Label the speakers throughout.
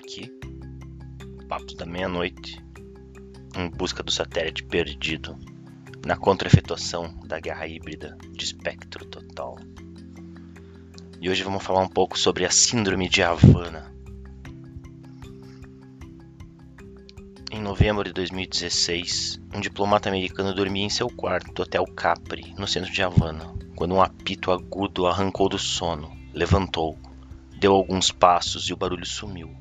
Speaker 1: aqui, papo da meia-noite, em busca do satélite perdido, na contra-efetuação da guerra híbrida de espectro total. E hoje vamos falar um pouco sobre a Síndrome de Havana. Em novembro de 2016, um diplomata americano dormia em seu quarto do Hotel Capri, no centro de Havana, quando um apito agudo arrancou do sono. Levantou, deu alguns passos e o barulho sumiu.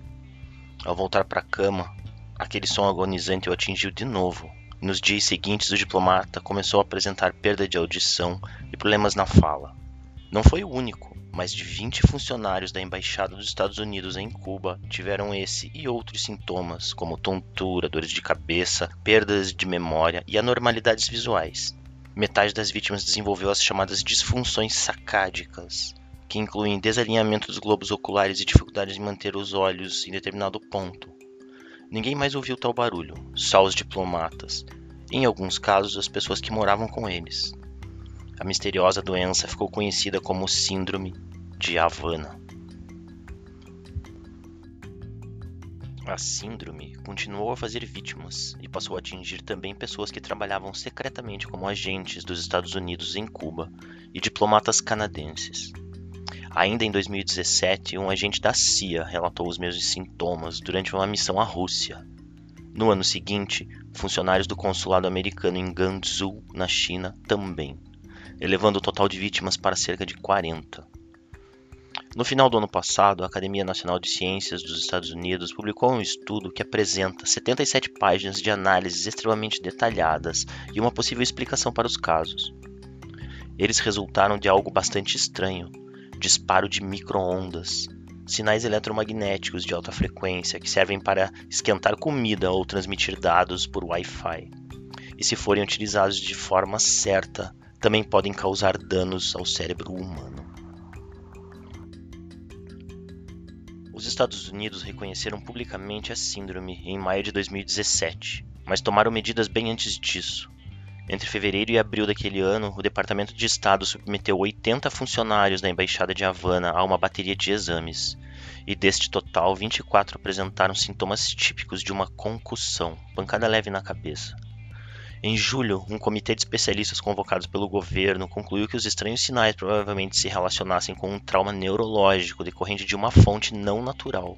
Speaker 1: Ao voltar para a cama, aquele som agonizante o atingiu de novo. Nos dias seguintes, o diplomata começou a apresentar perda de audição e problemas na fala. Não foi o único. Mais de 20 funcionários da Embaixada dos Estados Unidos em Cuba tiveram esse e outros sintomas, como tontura, dores de cabeça, perdas de memória e anormalidades visuais. Metade das vítimas desenvolveu as chamadas disfunções sacádicas, que incluem desalinhamento dos globos oculares e dificuldades em manter os olhos em determinado ponto. Ninguém mais ouviu tal barulho, só os diplomatas, e em alguns casos as pessoas que moravam com eles. A misteriosa doença ficou conhecida como Síndrome de Havana. A síndrome continuou a fazer vítimas e passou a atingir também pessoas que trabalhavam secretamente como agentes dos Estados Unidos em Cuba e diplomatas canadenses. Ainda em 2017, um agente da CIA relatou os mesmos sintomas durante uma missão à Rússia. No ano seguinte, funcionários do consulado americano em Guangzhou, na China, também, elevando o total de vítimas para cerca de 40. No final do ano passado, a Academia Nacional de Ciências dos Estados Unidos publicou um estudo que apresenta 77 páginas de análises extremamente detalhadas e uma possível explicação para os casos. Eles resultaram de algo bastante estranho disparo de microondas, sinais eletromagnéticos de alta frequência que servem para esquentar comida ou transmitir dados por Wi-Fi. E se forem utilizados de forma certa, também podem causar danos ao cérebro humano. Os Estados Unidos reconheceram publicamente a síndrome em maio de 2017, mas tomaram medidas bem antes disso, entre fevereiro e abril daquele ano, o Departamento de Estado submeteu 80 funcionários da Embaixada de Havana a uma bateria de exames, e deste total, 24 apresentaram sintomas típicos de uma concussão, pancada leve na cabeça. Em julho, um comitê de especialistas convocados pelo governo concluiu que os estranhos sinais provavelmente se relacionassem com um trauma neurológico decorrente de uma fonte não natural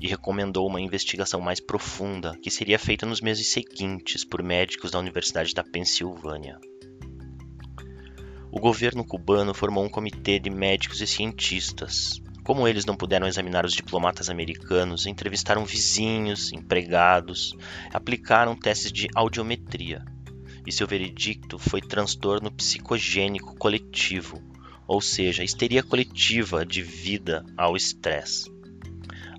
Speaker 1: e recomendou uma investigação mais profunda que seria feita nos meses seguintes por médicos da Universidade da Pensilvânia. O governo cubano formou um comitê de médicos e cientistas. Como eles não puderam examinar os diplomatas americanos, entrevistaram vizinhos, empregados, aplicaram testes de audiometria. E seu veredicto foi transtorno psicogênico coletivo, ou seja, histeria coletiva de vida ao estresse.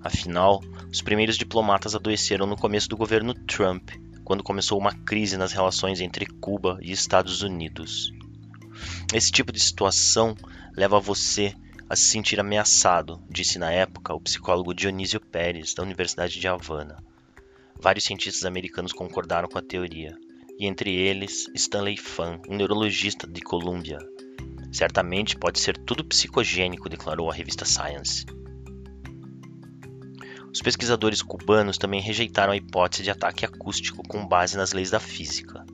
Speaker 1: Afinal, os primeiros diplomatas adoeceram no começo do governo Trump, quando começou uma crise nas relações entre Cuba e Estados Unidos. Esse tipo de situação leva você a se sentir ameaçado, disse na época o psicólogo Dionísio Pérez, da Universidade de Havana. Vários cientistas americanos concordaram com a teoria, e entre eles Stanley Fan, um neurologista de Columbia. Certamente pode ser tudo psicogênico, declarou a revista Science. Os pesquisadores cubanos também rejeitaram a hipótese de ataque acústico com base nas leis da física.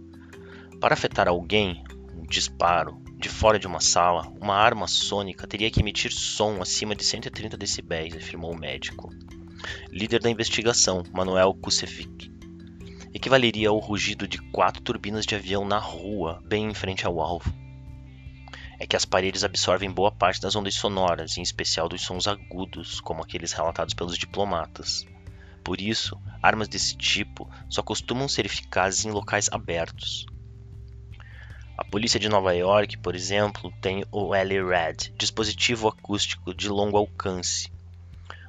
Speaker 1: Para afetar alguém, um disparo, de fora de uma sala, uma arma sônica teria que emitir som acima de 130 decibéis, afirmou o médico. Líder da investigação, Manuel Kusevic, equivaleria ao rugido de quatro turbinas de avião na rua, bem em frente ao alvo é que as paredes absorvem boa parte das ondas sonoras, em especial dos sons agudos, como aqueles relatados pelos diplomatas. Por isso, armas desse tipo só costumam ser eficazes em locais abertos. A polícia de Nova York, por exemplo, tem o L-RAD, dispositivo acústico de longo alcance,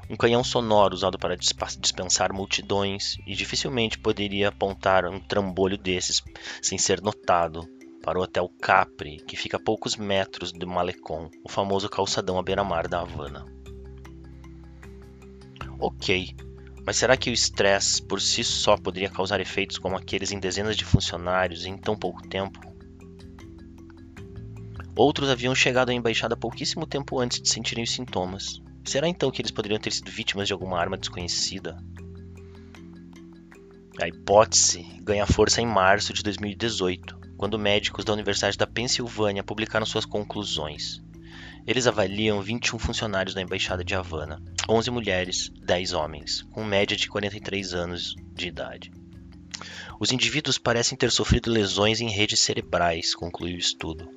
Speaker 1: um canhão sonoro usado para dispensar multidões e dificilmente poderia apontar um trambolho desses sem ser notado, para o Hotel Capri, que fica a poucos metros do Malecon, o famoso calçadão à beira-mar da Havana. Ok, mas será que o estresse por si só poderia causar efeitos como aqueles em dezenas de funcionários em tão pouco tempo? Outros haviam chegado à embaixada pouquíssimo tempo antes de sentirem os sintomas. Será então que eles poderiam ter sido vítimas de alguma arma desconhecida? A hipótese ganha força em março de 2018, quando médicos da Universidade da Pensilvânia publicaram suas conclusões. Eles avaliam 21 funcionários da Embaixada de Havana, 11 mulheres, 10 homens, com média de 43 anos de idade. Os indivíduos parecem ter sofrido lesões em redes cerebrais, concluiu o estudo.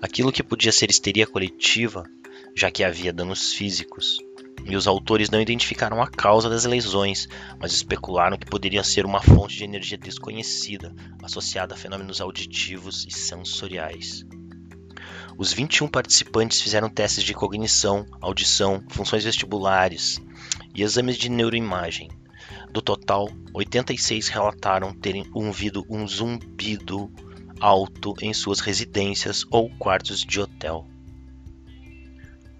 Speaker 1: Aquilo que podia ser histeria coletiva, já que havia danos físicos, e os autores não identificaram a causa das lesões, mas especularam que poderia ser uma fonte de energia desconhecida, associada a fenômenos auditivos e sensoriais. Os 21 participantes fizeram testes de cognição, audição, funções vestibulares e exames de neuroimagem. Do total, 86 relataram terem ouvido um zumbido alto em suas residências ou quartos de hotel.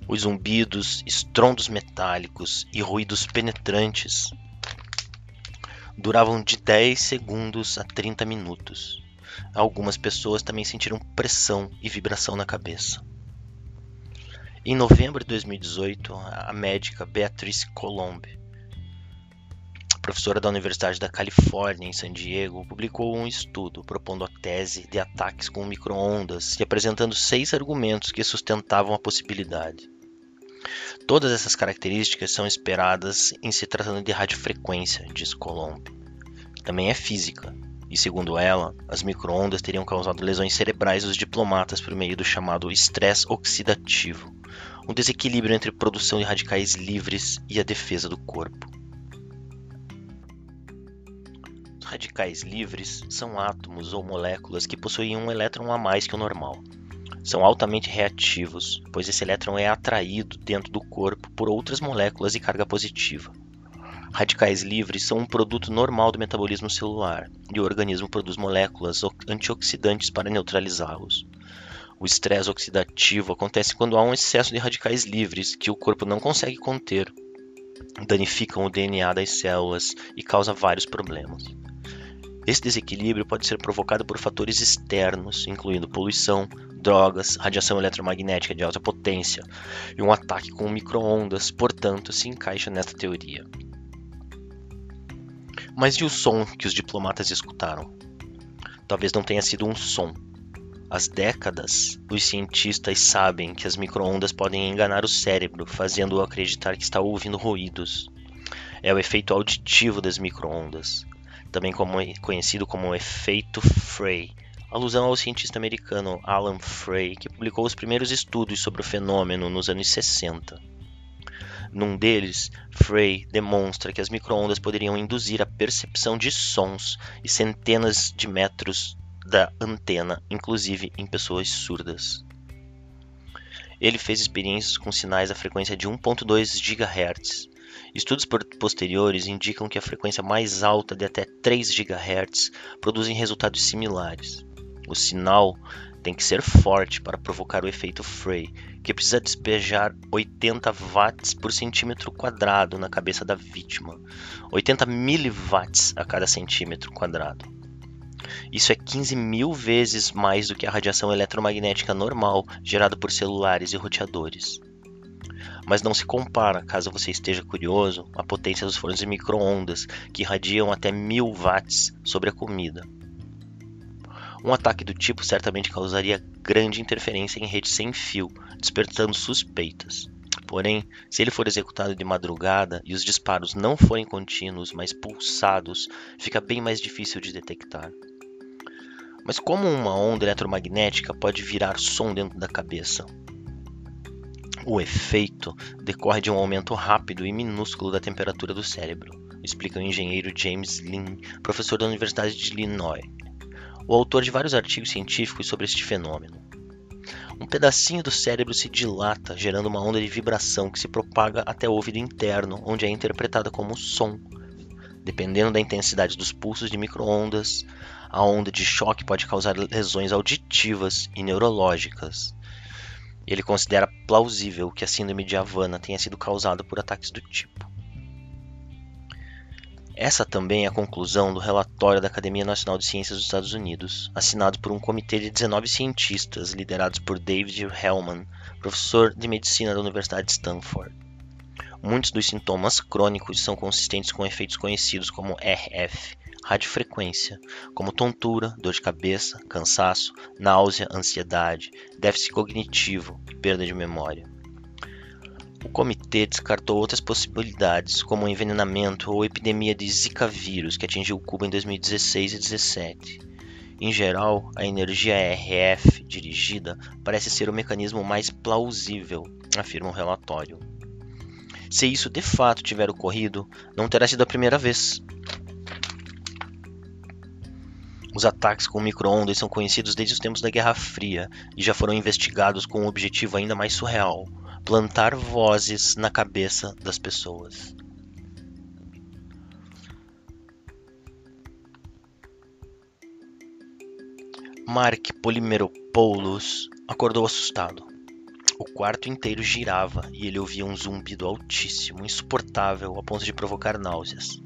Speaker 1: Os zumbidos, estrondos metálicos e ruídos penetrantes duravam de 10 segundos a 30 minutos. Algumas pessoas também sentiram pressão e vibração na cabeça. Em novembro de 2018, a médica Beatrice Colombe, professora da Universidade da Califórnia em San Diego, publicou um estudo propondo a tese de ataques com microondas e apresentando seis argumentos que sustentavam a possibilidade. Todas essas características são esperadas em se tratando de radiofrequência, diz Colombe. Também é física, e segundo ela, as microondas teriam causado lesões cerebrais dos diplomatas por meio do chamado estresse oxidativo, um desequilíbrio entre produção de radicais livres e a defesa do corpo. Os radicais livres são átomos ou moléculas que possuem um elétron a mais que o normal. São altamente reativos, pois esse elétron é atraído dentro do corpo por outras moléculas de carga positiva. Radicais livres são um produto normal do metabolismo celular e o organismo produz moléculas antioxidantes para neutralizá-los. O estresse oxidativo acontece quando há um excesso de radicais livres que o corpo não consegue conter, danificam o DNA das células e causa vários problemas. Esse desequilíbrio pode ser provocado por fatores externos, incluindo poluição, drogas, radiação eletromagnética de alta potência e um ataque com microondas, portanto, se encaixa nessa teoria. Mas e o som que os diplomatas escutaram? Talvez não tenha sido um som. Há décadas, os cientistas sabem que as microondas podem enganar o cérebro, fazendo-o acreditar que está ouvindo ruídos. É o efeito auditivo das microondas, também como, conhecido como efeito Frey, alusão ao cientista americano Alan Frey, que publicou os primeiros estudos sobre o fenômeno nos anos 60. Num deles, Frey demonstra que as microondas poderiam induzir a percepção de sons e centenas de metros da antena, inclusive em pessoas surdas. Ele fez experiências com sinais da frequência de 1.2 GHz. Estudos posteriores indicam que a frequência mais alta de até 3 GHz produzem resultados similares. O sinal tem que ser forte para provocar o efeito Frey, que precisa despejar 80 watts por centímetro quadrado na cabeça da vítima, 80 miliwatts a cada centímetro quadrado. Isso é 15 mil vezes mais do que a radiação eletromagnética normal gerada por celulares e roteadores. Mas não se compara, caso você esteja curioso, à potência dos fornos de microondas, que irradiam até 1000 watts sobre a comida. Um ataque do tipo certamente causaria grande interferência em rede sem fio, despertando suspeitas. Porém, se ele for executado de madrugada e os disparos não forem contínuos, mas pulsados, fica bem mais difícil de detectar. Mas como uma onda eletromagnética pode virar som dentro da cabeça? O efeito decorre de um aumento rápido e minúsculo da temperatura do cérebro, explica o engenheiro James Lin, professor da Universidade de Illinois o autor de vários artigos científicos sobre este fenômeno. Um pedacinho do cérebro se dilata, gerando uma onda de vibração que se propaga até o ouvido interno, onde é interpretada como som. Dependendo da intensidade dos pulsos de microondas, a onda de choque pode causar lesões auditivas e neurológicas. Ele considera plausível que a síndrome de Havana tenha sido causada por ataques do tipo. Essa também é a conclusão do relatório da Academia Nacional de Ciências dos Estados Unidos, assinado por um comitê de 19 cientistas liderados por David Hellman, professor de medicina da Universidade de Stanford. Muitos dos sintomas crônicos são consistentes com efeitos conhecidos como RF, radiofrequência, como tontura, dor de cabeça, cansaço, náusea, ansiedade, déficit cognitivo e perda de memória. O comitê descartou outras possibilidades, como o envenenamento ou epidemia de Zika vírus que atingiu Cuba em 2016 e 2017. Em geral, a energia RF dirigida parece ser o mecanismo mais plausível, afirma o relatório. Se isso de fato tiver ocorrido, não terá sido a primeira vez. Os ataques com microondas são conhecidos desde os tempos da Guerra Fria e já foram investigados com um objetivo ainda mais surreal: plantar vozes na cabeça das pessoas. Mark Polimeropoulos acordou assustado. O quarto inteiro girava e ele ouvia um zumbido altíssimo, insuportável, a ponto de provocar náuseas.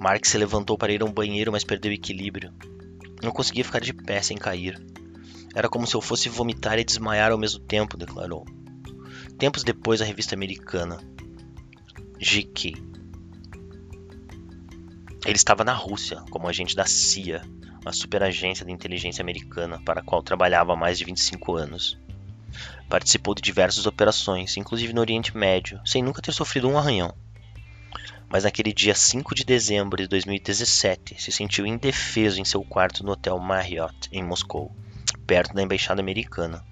Speaker 1: Mark se levantou para ir a um banheiro, mas perdeu o equilíbrio. Não conseguia ficar de pé sem cair. Era como se eu fosse vomitar e desmaiar ao mesmo tempo, declarou. Tempos depois, a revista americana GQ. Ele estava na Rússia como agente da CIA, a superagência de inteligência americana para a qual trabalhava há mais de 25 anos. Participou de diversas operações, inclusive no Oriente Médio, sem nunca ter sofrido um arranhão. Mas naquele dia 5 de dezembro de 2017, se sentiu indefeso em seu quarto no Hotel Marriott, em Moscou, perto da embaixada americana.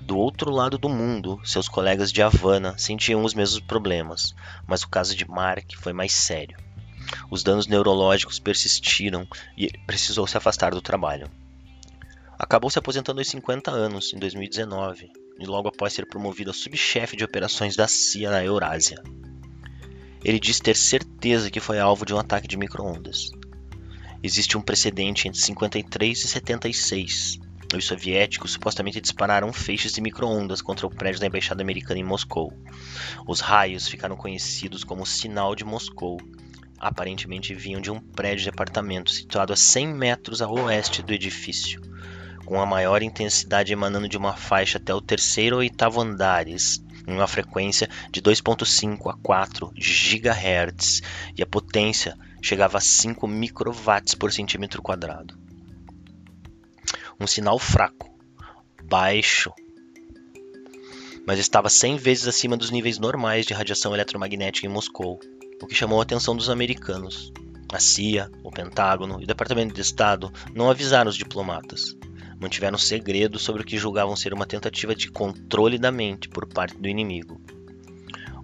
Speaker 1: Do outro lado do mundo, seus colegas de Havana sentiam os mesmos problemas, mas o caso de Mark foi mais sério. Os danos neurológicos persistiram e precisou se afastar do trabalho. Acabou se aposentando aos 50 anos, em 2019, e logo após ser promovido a subchefe de operações da CIA na Eurásia. Ele diz ter certeza que foi alvo de um ataque de microondas. Existe um precedente entre 53 e 76. Os soviéticos supostamente dispararam feixes de microondas contra o prédio da embaixada americana em Moscou. Os raios ficaram conhecidos como Sinal de Moscou. Aparentemente vinham de um prédio de apartamento situado a 100 metros a oeste do edifício com a maior intensidade emanando de uma faixa até o terceiro ou oitavo andares, em uma frequência de 2.5 a 4 GHz, e a potência chegava a 5 microwatts por centímetro quadrado. Um sinal fraco, baixo, mas estava 100 vezes acima dos níveis normais de radiação eletromagnética em Moscou, o que chamou a atenção dos americanos. A CIA, o Pentágono e o Departamento de Estado não avisaram os diplomatas mantiveram segredo sobre o que julgavam ser uma tentativa de controle da mente por parte do inimigo.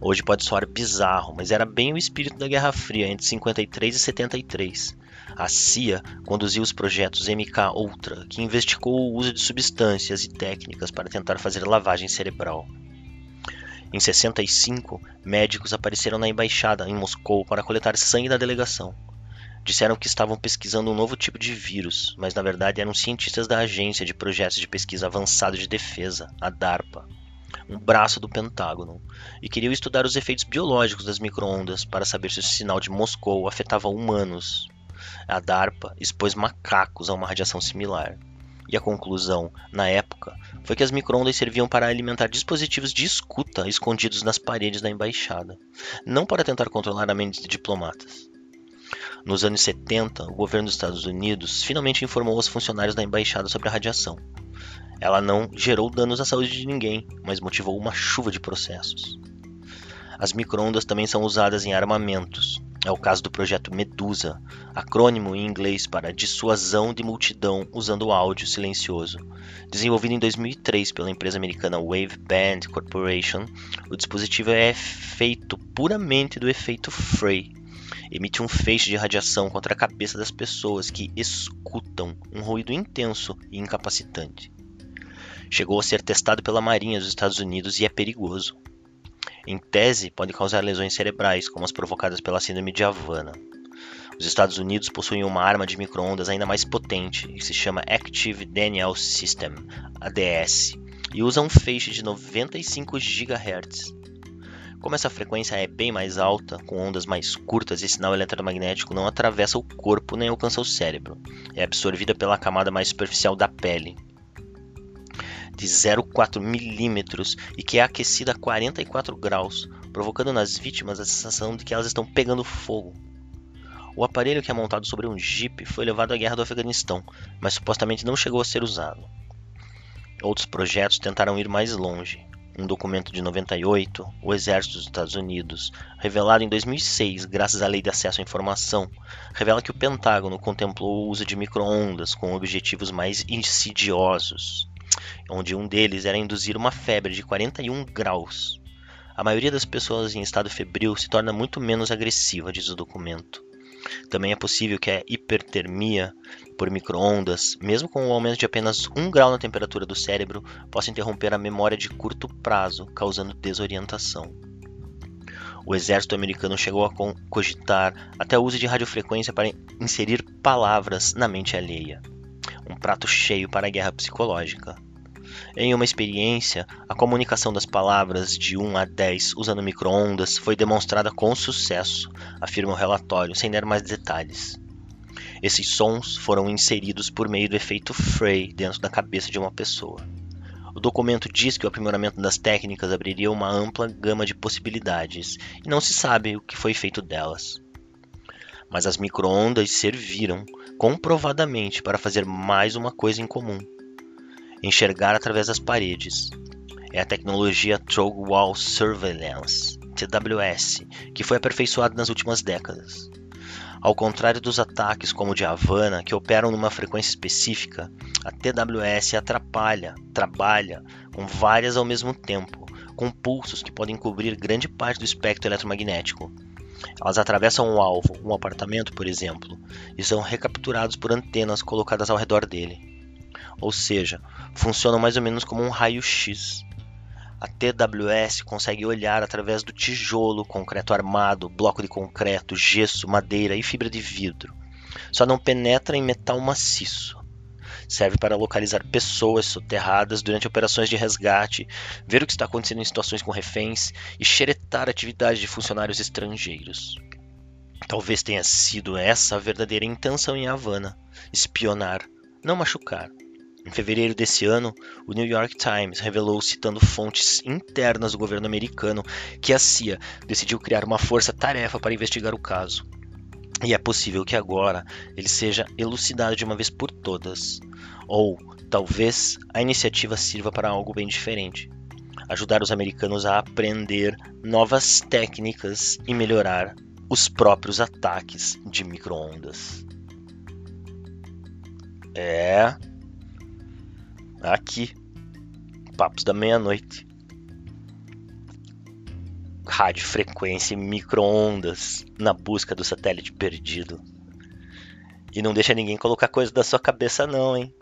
Speaker 1: Hoje pode soar bizarro, mas era bem o espírito da Guerra Fria entre 53 e 73. A CIA conduziu os projetos MK-Ultra, que investigou o uso de substâncias e técnicas para tentar fazer lavagem cerebral. Em 65, médicos apareceram na embaixada em Moscou para coletar sangue da delegação. Disseram que estavam pesquisando um novo tipo de vírus, mas na verdade eram cientistas da Agência de Projetos de Pesquisa Avançado de Defesa, a DARPA, um braço do Pentágono, e queriam estudar os efeitos biológicos das microondas para saber se o sinal de Moscou afetava humanos. A DARPA expôs macacos a uma radiação similar. E a conclusão, na época, foi que as microondas serviam para alimentar dispositivos de escuta escondidos nas paredes da embaixada, não para tentar controlar a mente de diplomatas. Nos anos 70, o governo dos Estados Unidos finalmente informou os funcionários da embaixada sobre a radiação. Ela não gerou danos à saúde de ninguém, mas motivou uma chuva de processos. As microondas também são usadas em armamentos. É o caso do projeto Medusa, acrônimo em inglês para dissuasão de multidão usando áudio silencioso. Desenvolvido em 2003 pela empresa americana Wave Band Corporation, o dispositivo é feito puramente do efeito Frey, emite um feixe de radiação contra a cabeça das pessoas que escutam um ruído intenso e incapacitante. Chegou a ser testado pela Marinha dos Estados Unidos e é perigoso. Em tese, pode causar lesões cerebrais, como as provocadas pela síndrome de Havana. Os Estados Unidos possuem uma arma de microondas ainda mais potente, que se chama Active Denial System, ADS, e usa um feixe de 95 GHz. Como essa frequência é bem mais alta, com ondas mais curtas, esse sinal eletromagnético não atravessa o corpo nem alcança o cérebro. É absorvida pela camada mais superficial da pele, de 0,4 milímetros e que é aquecida a 44 graus, provocando nas vítimas a sensação de que elas estão pegando fogo. O aparelho que é montado sobre um Jeep foi levado à guerra do Afeganistão, mas supostamente não chegou a ser usado. Outros projetos tentaram ir mais longe. Um documento de 98, o Exército dos Estados Unidos, revelado em 2006 graças à Lei de Acesso à Informação, revela que o Pentágono contemplou o uso de microondas com objetivos mais insidiosos, onde um deles era induzir uma febre de 41 graus. A maioria das pessoas em estado febril se torna muito menos agressiva, diz o documento. Também é possível que a hipertermia por microondas, mesmo com um aumento de apenas 1 grau na temperatura do cérebro, possa interromper a memória de curto prazo, causando desorientação. O exército americano chegou a cogitar até o uso de radiofrequência para inserir palavras na mente alheia. Um prato cheio para a guerra psicológica. Em uma experiência, a comunicação das palavras de 1 a 10 usando microondas foi demonstrada com sucesso, afirma o relatório, sem dar mais detalhes. Esses sons foram inseridos por meio do efeito Frey dentro da cabeça de uma pessoa. O documento diz que o aprimoramento das técnicas abriria uma ampla gama de possibilidades e não se sabe o que foi feito delas. Mas as microondas serviram comprovadamente para fazer mais uma coisa em comum: enxergar através das paredes. É a tecnologia Through Wall Surveillance, TWS, que foi aperfeiçoada nas últimas décadas. Ao contrário dos ataques como o de Havana, que operam numa frequência específica, a TWS atrapalha, trabalha com várias ao mesmo tempo, com pulsos que podem cobrir grande parte do espectro eletromagnético. Elas atravessam um alvo, um apartamento, por exemplo, e são recapturados por antenas colocadas ao redor dele ou seja, funcionam mais ou menos como um raio-x. A TWS consegue olhar através do tijolo, concreto armado, bloco de concreto, gesso, madeira e fibra de vidro. Só não penetra em metal maciço. Serve para localizar pessoas soterradas durante operações de resgate, ver o que está acontecendo em situações com reféns e xeretar atividades de funcionários estrangeiros. Talvez tenha sido essa a verdadeira intenção em Havana: espionar, não machucar. Em fevereiro desse ano, o New York Times revelou, citando fontes internas do governo americano, que a CIA decidiu criar uma força-tarefa para investigar o caso. E é possível que agora ele seja elucidado de uma vez por todas. Ou, talvez, a iniciativa sirva para algo bem diferente ajudar os americanos a aprender novas técnicas e melhorar os próprios ataques de microondas. É, Aqui, Papos da Meia-Noite. Rádio frequência e micro-ondas na busca do satélite perdido. E não deixa ninguém colocar coisa da sua cabeça, não, hein?